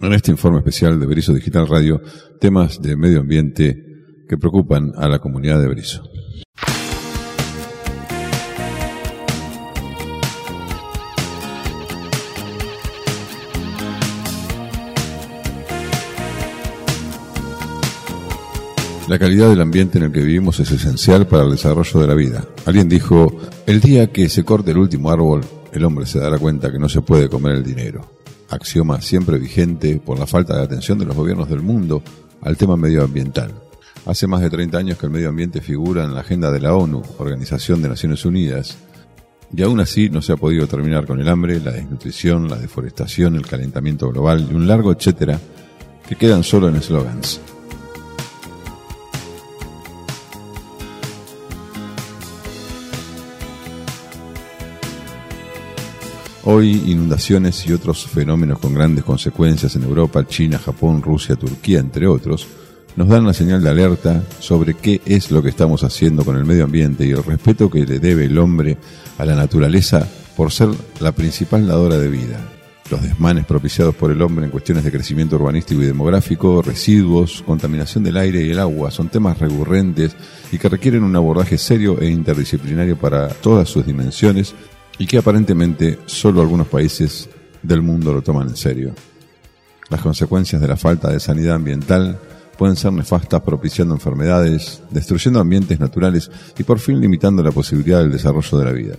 En este informe especial de Berizo Digital Radio, temas de medio ambiente que preocupan a la comunidad de Berizo. La calidad del ambiente en el que vivimos es esencial para el desarrollo de la vida. Alguien dijo, el día que se corte el último árbol, el hombre se dará cuenta que no se puede comer el dinero. Axioma siempre vigente por la falta de atención de los gobiernos del mundo al tema medioambiental. Hace más de 30 años que el medio ambiente figura en la agenda de la ONU, Organización de Naciones Unidas, y aún así no se ha podido terminar con el hambre, la desnutrición, la deforestación, el calentamiento global y un largo etcétera que quedan solo en eslogans. Hoy inundaciones y otros fenómenos con grandes consecuencias en Europa, China, Japón, Rusia, Turquía, entre otros, nos dan la señal de alerta sobre qué es lo que estamos haciendo con el medio ambiente y el respeto que le debe el hombre a la naturaleza por ser la principal dadora de vida. Los desmanes propiciados por el hombre en cuestiones de crecimiento urbanístico y demográfico, residuos, contaminación del aire y el agua son temas recurrentes y que requieren un abordaje serio e interdisciplinario para todas sus dimensiones y que aparentemente solo algunos países del mundo lo toman en serio. Las consecuencias de la falta de sanidad ambiental pueden ser nefastas propiciando enfermedades, destruyendo ambientes naturales y por fin limitando la posibilidad del desarrollo de la vida.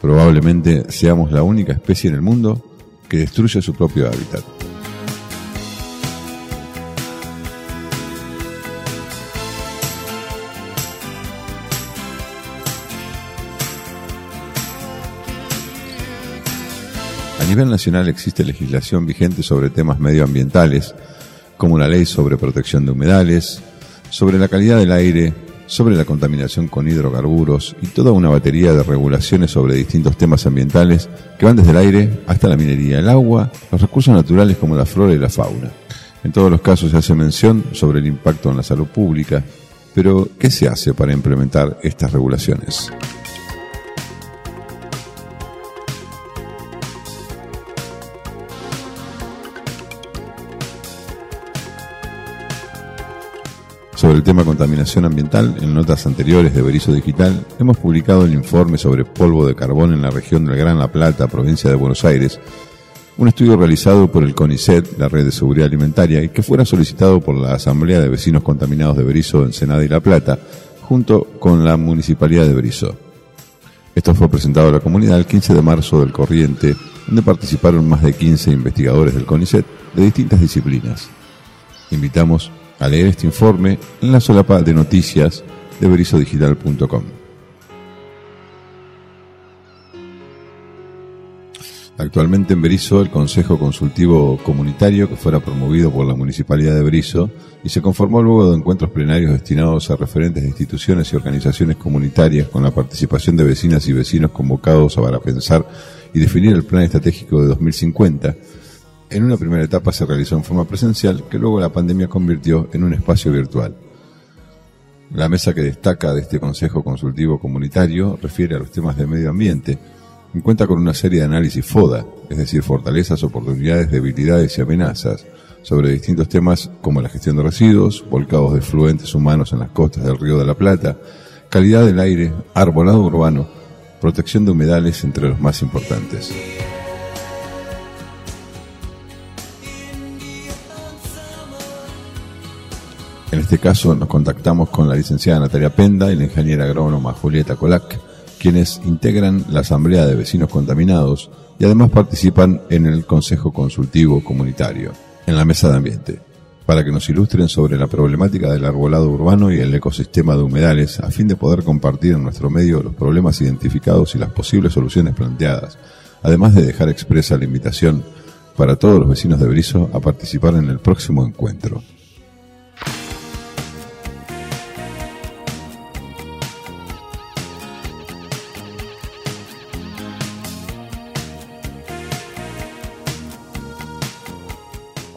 Probablemente seamos la única especie en el mundo que destruye su propio hábitat. Nivel nacional existe legislación vigente sobre temas medioambientales, como la ley sobre protección de humedales, sobre la calidad del aire, sobre la contaminación con hidrocarburos y toda una batería de regulaciones sobre distintos temas ambientales que van desde el aire hasta la minería, el agua, los recursos naturales como la flora y la fauna. En todos los casos se hace mención sobre el impacto en la salud pública, pero ¿qué se hace para implementar estas regulaciones? El tema contaminación ambiental, en notas anteriores de Berizo Digital, hemos publicado el informe sobre polvo de carbón en la región del Gran La Plata, provincia de Buenos Aires, un estudio realizado por el CONICET, la Red de Seguridad Alimentaria, y que fuera solicitado por la Asamblea de Vecinos Contaminados de Berizo, Ensenada y La Plata, junto con la Municipalidad de Berizo. Esto fue presentado a la comunidad el 15 de marzo del corriente, donde participaron más de 15 investigadores del CONICET de distintas disciplinas. Invitamos a leer este informe en la solapa de noticias de berizodigital.com. Actualmente en Berizo, el Consejo Consultivo Comunitario, que fuera promovido por la Municipalidad de Berizo y se conformó luego de encuentros plenarios destinados a referentes de instituciones y organizaciones comunitarias con la participación de vecinas y vecinos convocados para pensar y definir el plan estratégico de 2050, en una primera etapa se realizó en forma presencial, que luego la pandemia convirtió en un espacio virtual. La mesa que destaca de este Consejo Consultivo Comunitario refiere a los temas de medio ambiente y cuenta con una serie de análisis FODA, es decir, fortalezas, oportunidades, debilidades y amenazas, sobre distintos temas como la gestión de residuos, volcados de fluentes humanos en las costas del Río de la Plata, calidad del aire, arbolado urbano, protección de humedales, entre los más importantes. En este caso nos contactamos con la licenciada Natalia Penda y la ingeniera agrónoma Julieta Colac, quienes integran la Asamblea de Vecinos Contaminados y además participan en el Consejo Consultivo Comunitario, en la Mesa de Ambiente, para que nos ilustren sobre la problemática del arbolado urbano y el ecosistema de humedales a fin de poder compartir en nuestro medio los problemas identificados y las posibles soluciones planteadas, además de dejar expresa la invitación para todos los vecinos de Brizo a participar en el próximo encuentro.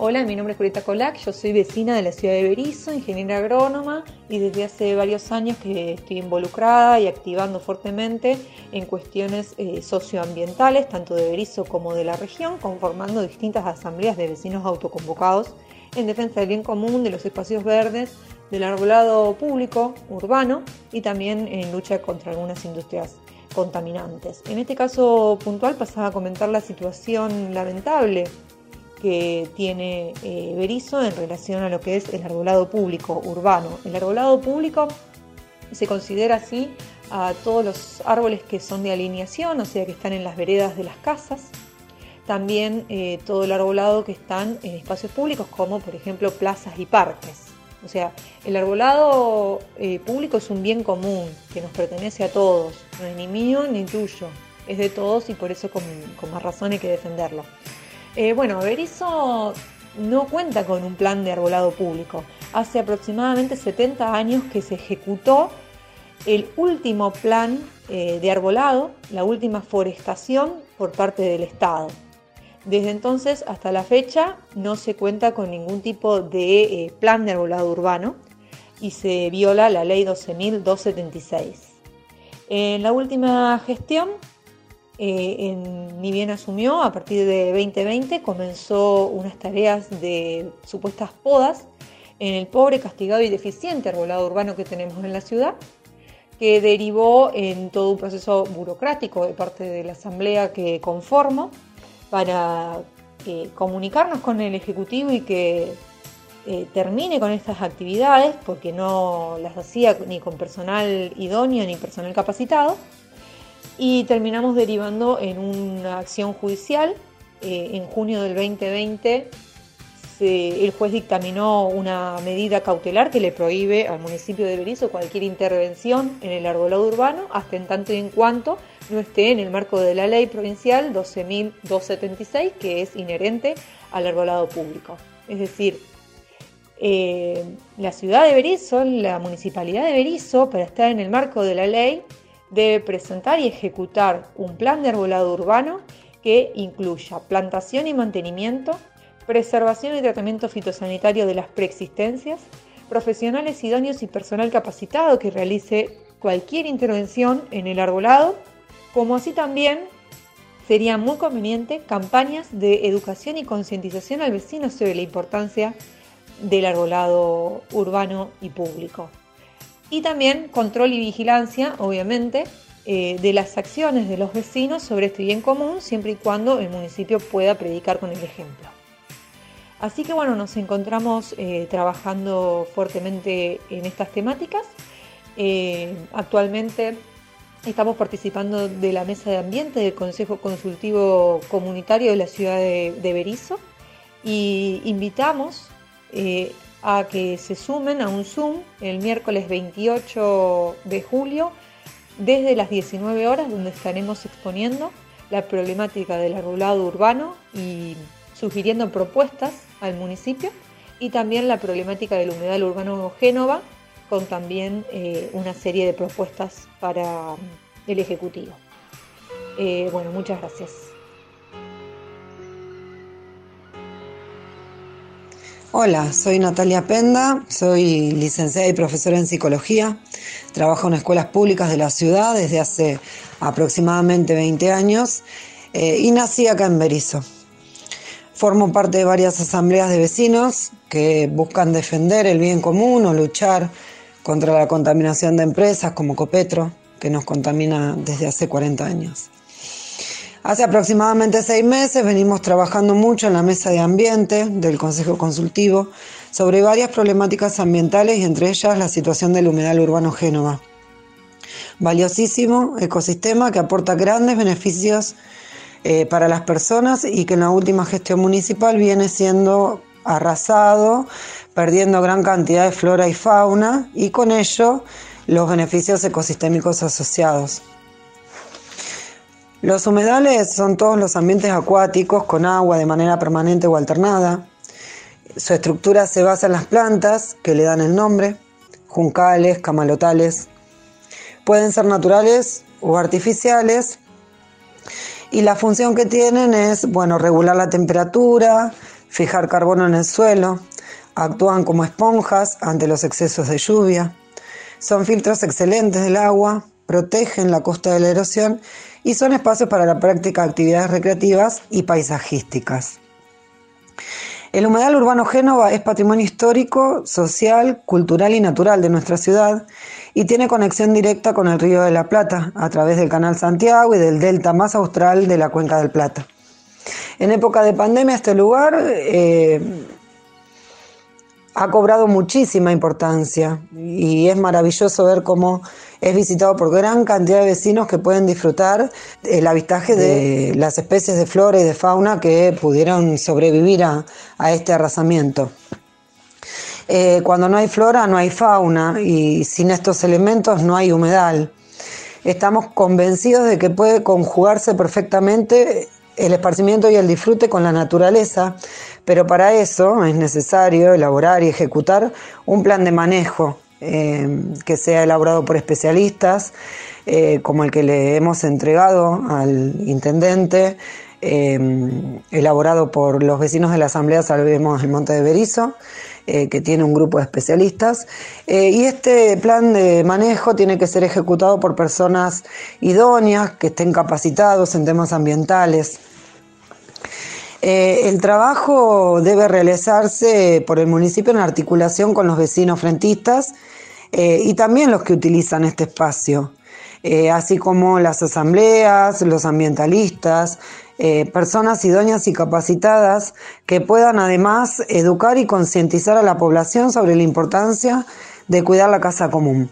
Hola, mi nombre es Julieta Colac, yo soy vecina de la ciudad de Berizo, ingeniera agrónoma y desde hace varios años que estoy involucrada y activando fuertemente en cuestiones eh, socioambientales, tanto de Berizo como de la región, conformando distintas asambleas de vecinos autoconvocados en defensa del bien común, de los espacios verdes, del arbolado público, urbano y también en lucha contra algunas industrias contaminantes. En este caso puntual pasaba a comentar la situación lamentable que tiene eh, Berizo en relación a lo que es el arbolado público urbano. El arbolado público se considera así a todos los árboles que son de alineación, o sea que están en las veredas de las casas, también eh, todo el arbolado que están en espacios públicos como por ejemplo plazas y parques. O sea, el arbolado eh, público es un bien común que nos pertenece a todos, no es ni mío ni tuyo, es de todos y por eso con, con más razón hay que defenderlo. Eh, bueno, Berizo no cuenta con un plan de arbolado público. Hace aproximadamente 70 años que se ejecutó el último plan eh, de arbolado, la última forestación por parte del Estado. Desde entonces hasta la fecha no se cuenta con ningún tipo de eh, plan de arbolado urbano y se viola la ley 12.276. En la última gestión eh, ni bien asumió, a partir de 2020 comenzó unas tareas de supuestas podas en el pobre, castigado y deficiente arbolado urbano que tenemos en la ciudad, que derivó en todo un proceso burocrático de parte de la asamblea que conformo para eh, comunicarnos con el Ejecutivo y que eh, termine con estas actividades, porque no las hacía ni con personal idóneo ni personal capacitado y terminamos derivando en una acción judicial. Eh, en junio del 2020 el juez dictaminó una medida cautelar que le prohíbe al municipio de Berizo cualquier intervención en el arbolado urbano hasta en tanto y en cuanto no esté en el marco de la ley provincial 12.276 que es inherente al arbolado público. Es decir, eh, la ciudad de Berizo, la municipalidad de Berizo, para estar en el marco de la ley, debe presentar y ejecutar un plan de arbolado urbano que incluya plantación y mantenimiento, preservación y tratamiento fitosanitario de las preexistencias, profesionales idóneos y personal capacitado que realice cualquier intervención en el arbolado, como así también sería muy conveniente campañas de educación y concientización al vecino sobre la importancia del arbolado urbano y público y también control y vigilancia, obviamente, eh, de las acciones de los vecinos sobre este bien común, siempre y cuando el municipio pueda predicar con el ejemplo. Así que bueno, nos encontramos eh, trabajando fuertemente en estas temáticas. Eh, actualmente estamos participando de la mesa de ambiente del Consejo Consultivo Comunitario de la ciudad de, de Berizo y invitamos a que se sumen a un Zoom el miércoles 28 de julio desde las 19 horas donde estaremos exponiendo la problemática del arbolado urbano y sugiriendo propuestas al municipio y también la problemática del humedal urbano Génova con también eh, una serie de propuestas para el Ejecutivo. Eh, bueno, muchas gracias. Hola, soy Natalia Penda, soy licenciada y profesora en psicología. Trabajo en escuelas públicas de la ciudad desde hace aproximadamente 20 años eh, y nací acá en Berizo. Formo parte de varias asambleas de vecinos que buscan defender el bien común o luchar contra la contaminación de empresas como Copetro, que nos contamina desde hace 40 años. Hace aproximadamente seis meses venimos trabajando mucho en la mesa de ambiente del Consejo Consultivo sobre varias problemáticas ambientales y entre ellas la situación del humedal urbano Génova. Valiosísimo ecosistema que aporta grandes beneficios eh, para las personas y que en la última gestión municipal viene siendo arrasado, perdiendo gran cantidad de flora y fauna y con ello los beneficios ecosistémicos asociados. Los humedales son todos los ambientes acuáticos con agua de manera permanente o alternada. Su estructura se basa en las plantas que le dan el nombre, juncales, camalotales. Pueden ser naturales o artificiales. Y la función que tienen es, bueno, regular la temperatura, fijar carbono en el suelo, actúan como esponjas ante los excesos de lluvia, son filtros excelentes del agua, protegen la costa de la erosión y son espacios para la práctica de actividades recreativas y paisajísticas. El humedal urbano Génova es patrimonio histórico, social, cultural y natural de nuestra ciudad y tiene conexión directa con el Río de la Plata a través del Canal Santiago y del delta más austral de la Cuenca del Plata. En época de pandemia este lugar eh, ha cobrado muchísima importancia y es maravilloso ver cómo es visitado por gran cantidad de vecinos que pueden disfrutar el avistaje de las especies de flora y de fauna que pudieron sobrevivir a, este arrasamiento. Eh, cuando no hay flora no hay fauna y sin estos elementos no hay humedal. Estamos convencidos de que puede conjugarse perfectamente el esparcimiento y el disfrute con la naturaleza, pero para eso es necesario elaborar y ejecutar un plan de manejo eh, que sea elaborado por especialistas, eh, como el que le hemos entregado al intendente, eh, elaborado por los vecinos de la Asamblea Salvemos el Monte de Berizo, que tiene un grupo de especialistas. y este plan de manejo tiene que ser ejecutado por personas idóneas, que estén capacitados en temas ambientales. El trabajo debe realizarse por el municipio en articulación con los vecinos frentistas eh, y también los que utilizan este espacio, eh, así como las asambleas, los ambientalistas, eh, personas idóneas y capacitadas que puedan además educar y concientizar a la población sobre la importancia de cuidar la casa común.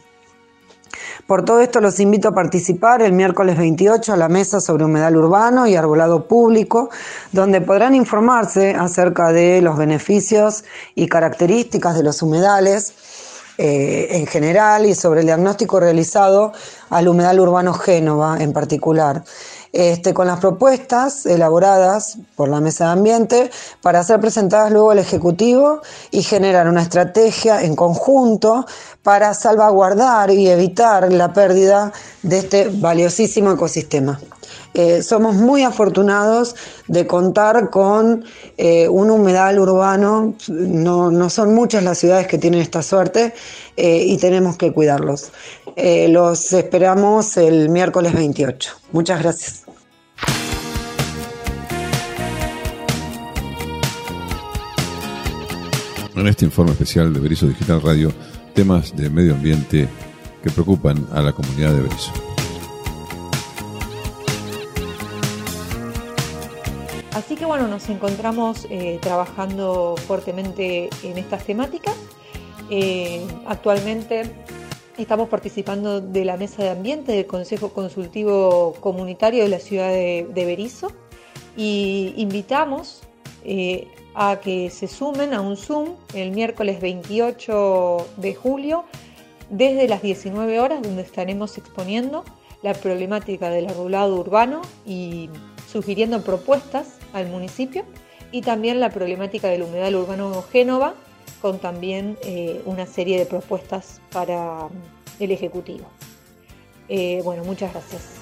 Por todo esto los invito a participar el miércoles 28 a la mesa sobre humedal urbano y arbolado público, donde podrán informarse acerca de los beneficios y características de los humedales, eh, en general y sobre el diagnóstico realizado al humedal urbano Génova en particular. Este, con las propuestas elaboradas por la Mesa de Ambiente para ser presentadas luego al Ejecutivo y generar una estrategia en conjunto para salvaguardar y evitar la pérdida de este valiosísimo ecosistema. Eh, somos muy afortunados de contar con eh, un humedal urbano, no, son muchas las ciudades que tienen esta suerte eh, y tenemos que cuidarlos. los esperamos el miércoles 28. Muchas gracias. En este informe especial de Berizo Digital Radio, temas de medio ambiente que preocupan a la comunidad de Berizo. Bueno, nos encontramos eh, trabajando fuertemente en estas temáticas. Eh, actualmente estamos participando de la mesa de ambiente del Consejo Consultivo Comunitario de la ciudad de, Berizo y invitamos eh, a que se sumen a un Zoom el miércoles 28 de julio desde las 19 horas donde estaremos exponiendo la problemática del arbolado urbano y sugiriendo propuestas al municipio y también la problemática del humedal urbano Génova con también eh, una serie de propuestas para mm, el Ejecutivo. Eh, bueno, muchas gracias.